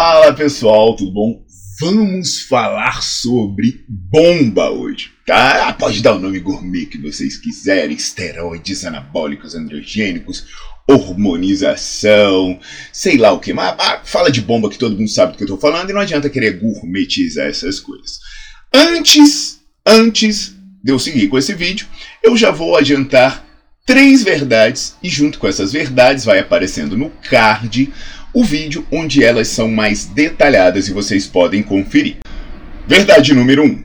Fala pessoal, tudo bom? Vamos falar sobre bomba hoje, tá? Pode dar o nome gourmet que vocês quiserem: esteroides anabólicos androgênicos, hormonização, sei lá o que. Mas ah, fala de bomba que todo mundo sabe do que eu tô falando e não adianta querer gourmetizar essas coisas. Antes, antes de eu seguir com esse vídeo, eu já vou adiantar três verdades e junto com essas verdades vai aparecendo no card o vídeo onde elas são mais detalhadas e vocês podem conferir. Verdade número 1. Um,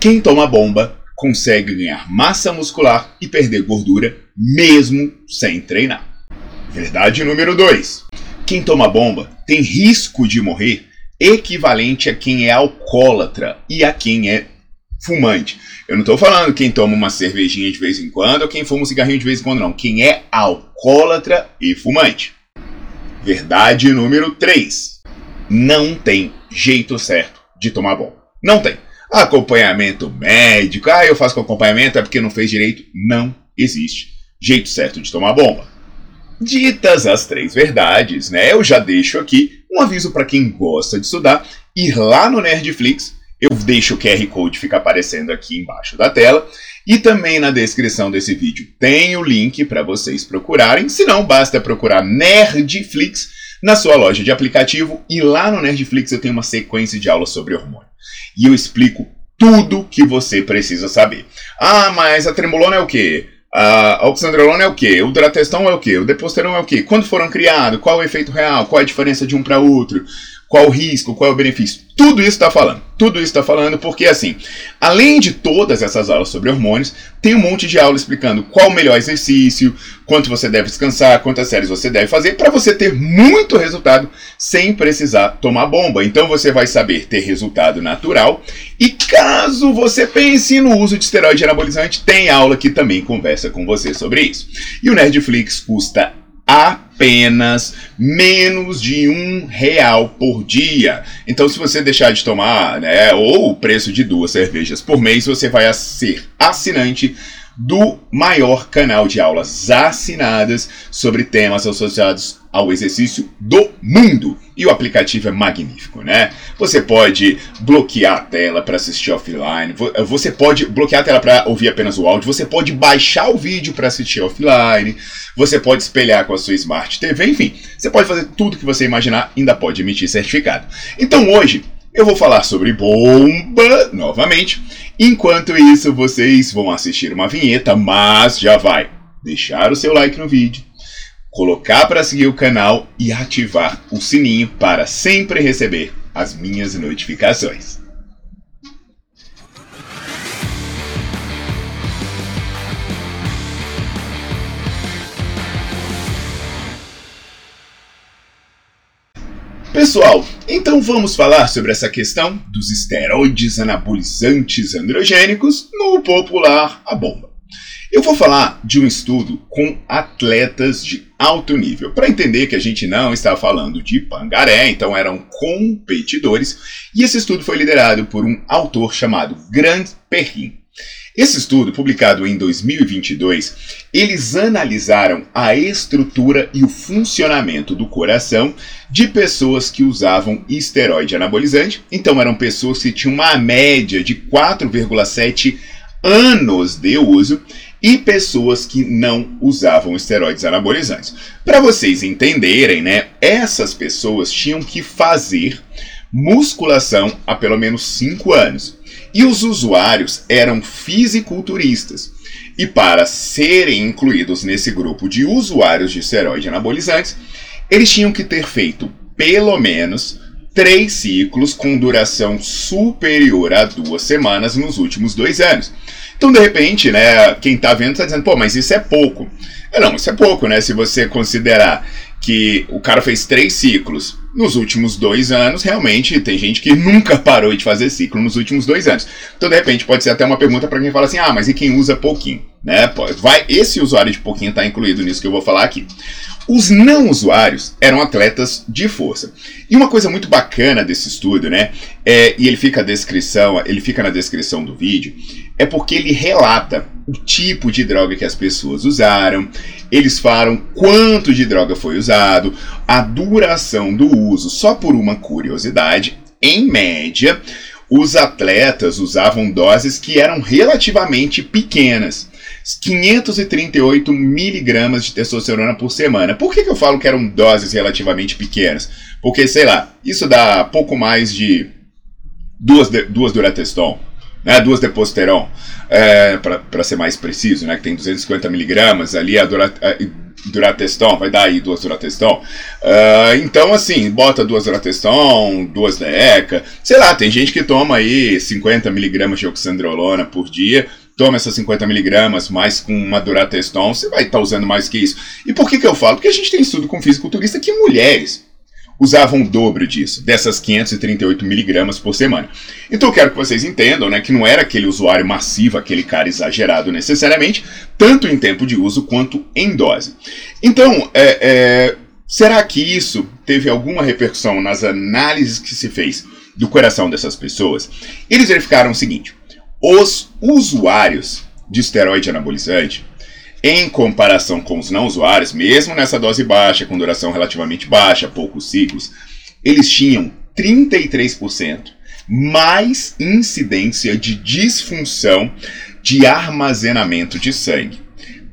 quem toma bomba consegue ganhar massa muscular e perder gordura mesmo sem treinar. Verdade número 2. Quem toma bomba tem risco de morrer equivalente a quem é alcoólatra e a quem é fumante. Eu não estou falando quem toma uma cervejinha de vez em quando ou quem fuma um cigarrinho de vez em quando, não. Quem é alcoólatra e fumante. Verdade número 3. Não tem jeito certo de tomar bomba. Não tem. Acompanhamento médico, ah, eu faço com acompanhamento é porque não fez direito. Não existe jeito certo de tomar bomba. Ditas as três verdades, né? Eu já deixo aqui um aviso para quem gosta de estudar, ir lá no Nerdflix, eu deixo o QR Code ficar aparecendo aqui embaixo da tela e também na descrição desse vídeo tem o link para vocês procurarem. Se não, basta procurar Nerdflix na sua loja de aplicativo e lá no Nerdflix eu tenho uma sequência de aulas sobre hormônio. E eu explico tudo que você precisa saber. Ah, mas a trembolona é o quê? A oxandrolona é o quê? O drateston é o quê? O deposterão é o quê? Quando foram criados? Qual o efeito real? Qual a diferença de um para outro? Qual o risco, qual é o benefício. Tudo isso está falando. Tudo isso está falando porque, assim, além de todas essas aulas sobre hormônios, tem um monte de aula explicando qual o melhor exercício, quanto você deve descansar, quantas séries você deve fazer, para você ter muito resultado sem precisar tomar bomba. Então você vai saber ter resultado natural. E caso você pense no uso de esteroide anabolizante, tem aula que também conversa com você sobre isso. E o Nerdflix custa apenas menos de um real por dia. Então, se você deixar de tomar, né, ou o preço de duas cervejas por mês, você vai ser assinante do maior canal de aulas assinadas sobre temas associados ao exercício do mundo. E o aplicativo é magnífico, né? Você pode bloquear a tela para assistir offline, você pode bloquear a tela para ouvir apenas o áudio, você pode baixar o vídeo para assistir offline, você pode espelhar com a sua Smart TV, enfim, você pode fazer tudo que você imaginar, ainda pode emitir certificado. Então hoje eu vou falar sobre bomba novamente. Enquanto isso, vocês vão assistir uma vinheta, mas já vai deixar o seu like no vídeo, colocar para seguir o canal e ativar o sininho para sempre receber as minhas notificações. Pessoal, então vamos falar sobre essa questão dos esteroides anabolizantes androgênicos, no popular a bomba. Eu vou falar de um estudo com atletas de alto nível, para entender que a gente não está falando de pangaré, então eram competidores, e esse estudo foi liderado por um autor chamado Grant Perrin. Esse estudo, publicado em 2022, eles analisaram a estrutura e o funcionamento do coração de pessoas que usavam esteroide anabolizante. Então, eram pessoas que tinham uma média de 4,7 anos de uso e pessoas que não usavam esteroides anabolizantes. Para vocês entenderem, né, essas pessoas tinham que fazer musculação há pelo menos 5 anos. E os usuários eram fisiculturistas. E para serem incluídos nesse grupo de usuários de esteroide anabolizantes, eles tinham que ter feito pelo menos três ciclos com duração superior a duas semanas nos últimos dois anos. Então, de repente, né, quem está vendo está dizendo, pô, mas isso é pouco. É, não, isso é pouco, né? Se você considerar que o cara fez três ciclos nos últimos dois anos, realmente tem gente que nunca parou de fazer ciclo nos últimos dois anos. Então, de repente, pode ser até uma pergunta para quem fala assim: ah, mas e quem usa pouquinho? Né? Vai, esse usuário de pouquinho está incluído nisso que eu vou falar aqui. Os não usuários eram atletas de força. E uma coisa muito bacana desse estudo, né? É, e ele fica a descrição, ele fica na descrição do vídeo, é porque ele relata o tipo de droga que as pessoas usaram, eles falam quanto de droga foi usado, a duração do uso, só por uma curiosidade, em média, os atletas usavam doses que eram relativamente pequenas. 538 miligramas de testosterona por semana. Por que, que eu falo que eram doses relativamente pequenas? Porque, sei lá, isso dá pouco mais de duas, duas Durateston, né, duas Deposteron, é, para ser mais preciso, né, que tem 250 miligramas, ali a, Dura, a Durateston, vai dar aí duas Durateston. Uh, então, assim, bota duas Durateston, duas DECA, sei lá, tem gente que toma aí 50 miligramas de oxandrolona por dia, toma essas 50 miligramas, mais com uma Durateston, você vai estar tá usando mais que isso. E por que, que eu falo? Porque a gente tem estudo com fisiculturista que mulheres usavam o dobro disso, dessas 538 miligramas por semana. Então eu quero que vocês entendam né, que não era aquele usuário massivo, aquele cara exagerado necessariamente, tanto em tempo de uso quanto em dose. Então, é, é, será que isso teve alguma repercussão nas análises que se fez do coração dessas pessoas? Eles verificaram o seguinte: os usuários de esteroide anabolizante, em comparação com os não usuários, mesmo nessa dose baixa, com duração relativamente baixa, poucos ciclos, eles tinham 33% mais incidência de disfunção de armazenamento de sangue.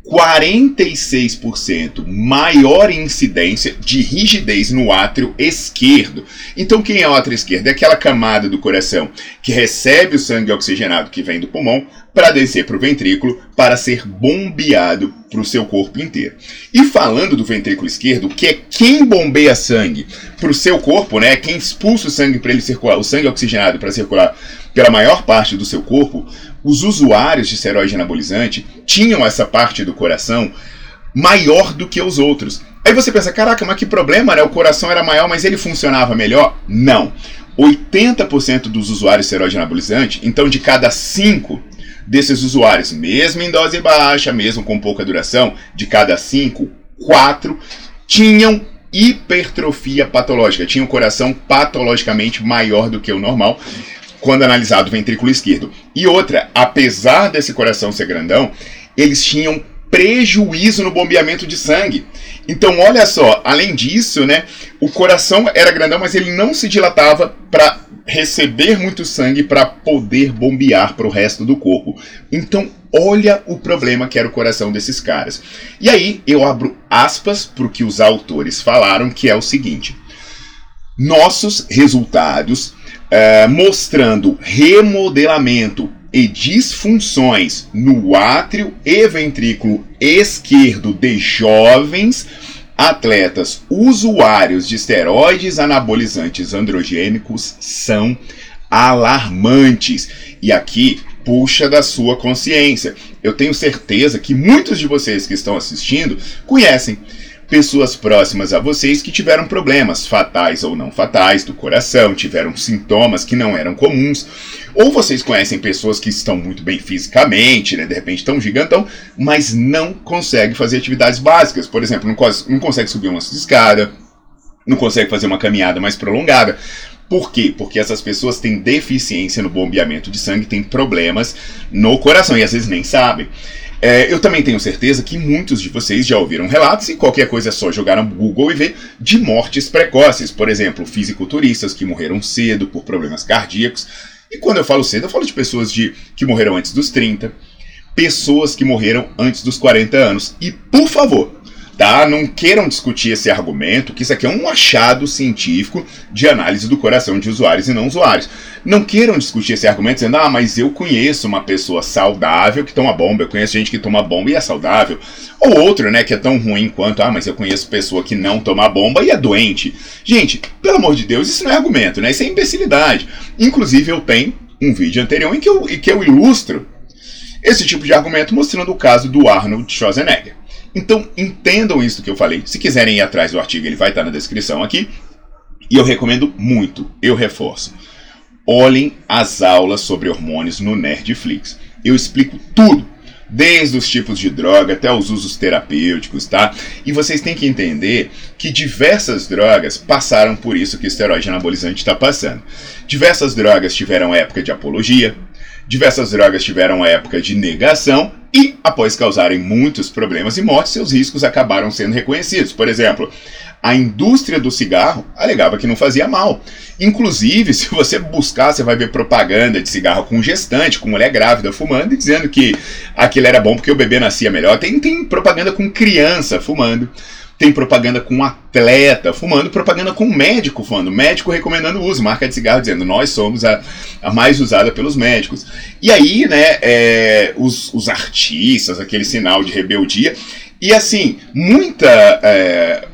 46% maior incidência de rigidez no átrio esquerdo. Então, quem é o átrio esquerdo? É aquela camada do coração que recebe o sangue oxigenado que vem do pulmão para descer para o ventrículo para ser bombeado para o seu corpo inteiro. E falando do ventrículo esquerdo, que é quem bombeia sangue para o seu corpo, né? Quem expulsa o sangue para ele circular, o sangue oxigenado para circular pela maior parte do seu corpo, os usuários de esteroide anabolizante tinham essa parte do coração maior do que os outros. Aí você pensa, caraca, mas que problema, né? O coração era maior, mas ele funcionava melhor? Não. 80% dos usuários de esteroide anabolizante, então de cada 5 desses usuários, mesmo em dose baixa, mesmo com pouca duração, de cada 5, 4 tinham hipertrofia patológica, tinham o coração patologicamente maior do que o normal quando analisado o ventrículo esquerdo. E outra, apesar desse coração ser grandão, eles tinham prejuízo no bombeamento de sangue. Então, olha só, além disso, né, o coração era grandão, mas ele não se dilatava para receber muito sangue para poder bombear para o resto do corpo. Então, olha o problema que era o coração desses caras. E aí eu abro aspas para o que os autores falaram, que é o seguinte: nossos resultados é, mostrando remodelamento e disfunções no átrio e ventrículo esquerdo de jovens atletas usuários de esteroides anabolizantes androgênicos são alarmantes. E aqui puxa da sua consciência. Eu tenho certeza que muitos de vocês que estão assistindo conhecem pessoas próximas a vocês que tiveram problemas, fatais ou não fatais, do coração, tiveram sintomas que não eram comuns, ou vocês conhecem pessoas que estão muito bem fisicamente, né, de repente estão gigantão, mas não conseguem fazer atividades básicas, por exemplo, não, não consegue subir uma escada, não consegue fazer uma caminhada mais prolongada. Por quê? Porque essas pessoas têm deficiência no bombeamento de sangue, têm problemas no coração e às vezes nem sabem. É, eu também tenho certeza que muitos de vocês já ouviram relatos, e qualquer coisa é só jogar no Google e ver, de mortes precoces. Por exemplo, fisiculturistas que morreram cedo por problemas cardíacos. E quando eu falo cedo, eu falo de pessoas de, que morreram antes dos 30, pessoas que morreram antes dos 40 anos. E, por favor, tá? Não queiram discutir esse argumento, que isso aqui é um achado científico de análise do coração de usuários e não usuários. Não queiram discutir esse argumento dizendo, ah, mas eu conheço uma pessoa saudável que toma bomba, eu conheço gente que toma bomba e é saudável. Ou outro, né, que é tão ruim quanto, ah, mas eu conheço pessoa que não toma bomba e é doente. Gente, pelo amor de Deus, isso não é argumento, né? Isso é imbecilidade. Inclusive, eu tenho um vídeo anterior em que eu, em que eu ilustro esse tipo de argumento mostrando o caso do Arnold Schwarzenegger. Então entendam isso que eu falei. Se quiserem ir atrás do artigo, ele vai estar na descrição aqui. E eu recomendo muito, eu reforço. Olhem as aulas sobre hormônios no Nerdflix. Eu explico tudo, desde os tipos de droga até os usos terapêuticos, tá? E vocês têm que entender que diversas drogas passaram por isso que o esteroide anabolizante está passando. Diversas drogas tiveram época de apologia, diversas drogas tiveram época de negação e, após causarem muitos problemas e mortes, seus riscos acabaram sendo reconhecidos. Por exemplo, a indústria do cigarro alegava que não fazia mal. Inclusive, se você buscar, você vai ver propaganda de cigarro com gestante, com mulher grávida fumando, e dizendo que aquilo era bom porque o bebê nascia melhor. Tem, tem propaganda com criança fumando tem propaganda com um atleta fumando, propaganda com um médico fumando, médico recomendando o uso, marca de cigarro dizendo nós somos a, a mais usada pelos médicos. E aí, né, é, os, os artistas, aquele sinal de rebeldia, e assim, muita. É,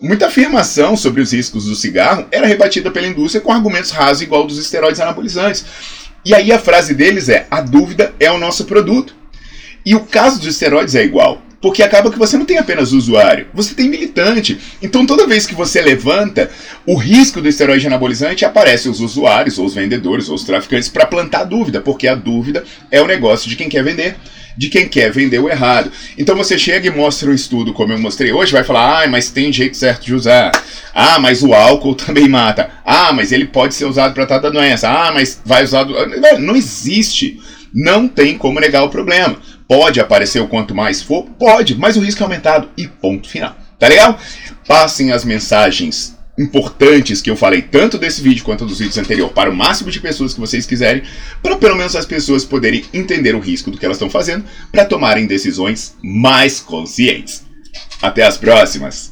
muita afirmação sobre os riscos do cigarro era rebatida pela indústria com argumentos rasos igual dos esteroides anabolizantes. E aí a frase deles é: a dúvida é o nosso produto. E o caso dos esteroides é igual. Porque acaba que você não tem apenas usuário, você tem militante. Então toda vez que você levanta o risco do esteroide anabolizante, aparecem os usuários, ou os vendedores, ou os traficantes para plantar dúvida, porque a dúvida é o negócio de quem quer vender de quem quer vender o errado. Então você chega e mostra um estudo, como eu mostrei hoje, vai falar, ah, mas tem jeito certo de usar. Ah, mas o álcool também mata. Ah, mas ele pode ser usado para tratar doença. Ah, mas vai usar. Não existe. Não tem como negar o problema. Pode aparecer o quanto mais for? Pode, mas o risco é aumentado. E ponto final. Tá legal? Passem as mensagens importantes que eu falei tanto desse vídeo quanto dos vídeos anteriores para o máximo de pessoas que vocês quiserem, para pelo menos as pessoas poderem entender o risco do que elas estão fazendo, para tomarem decisões mais conscientes. Até as próximas!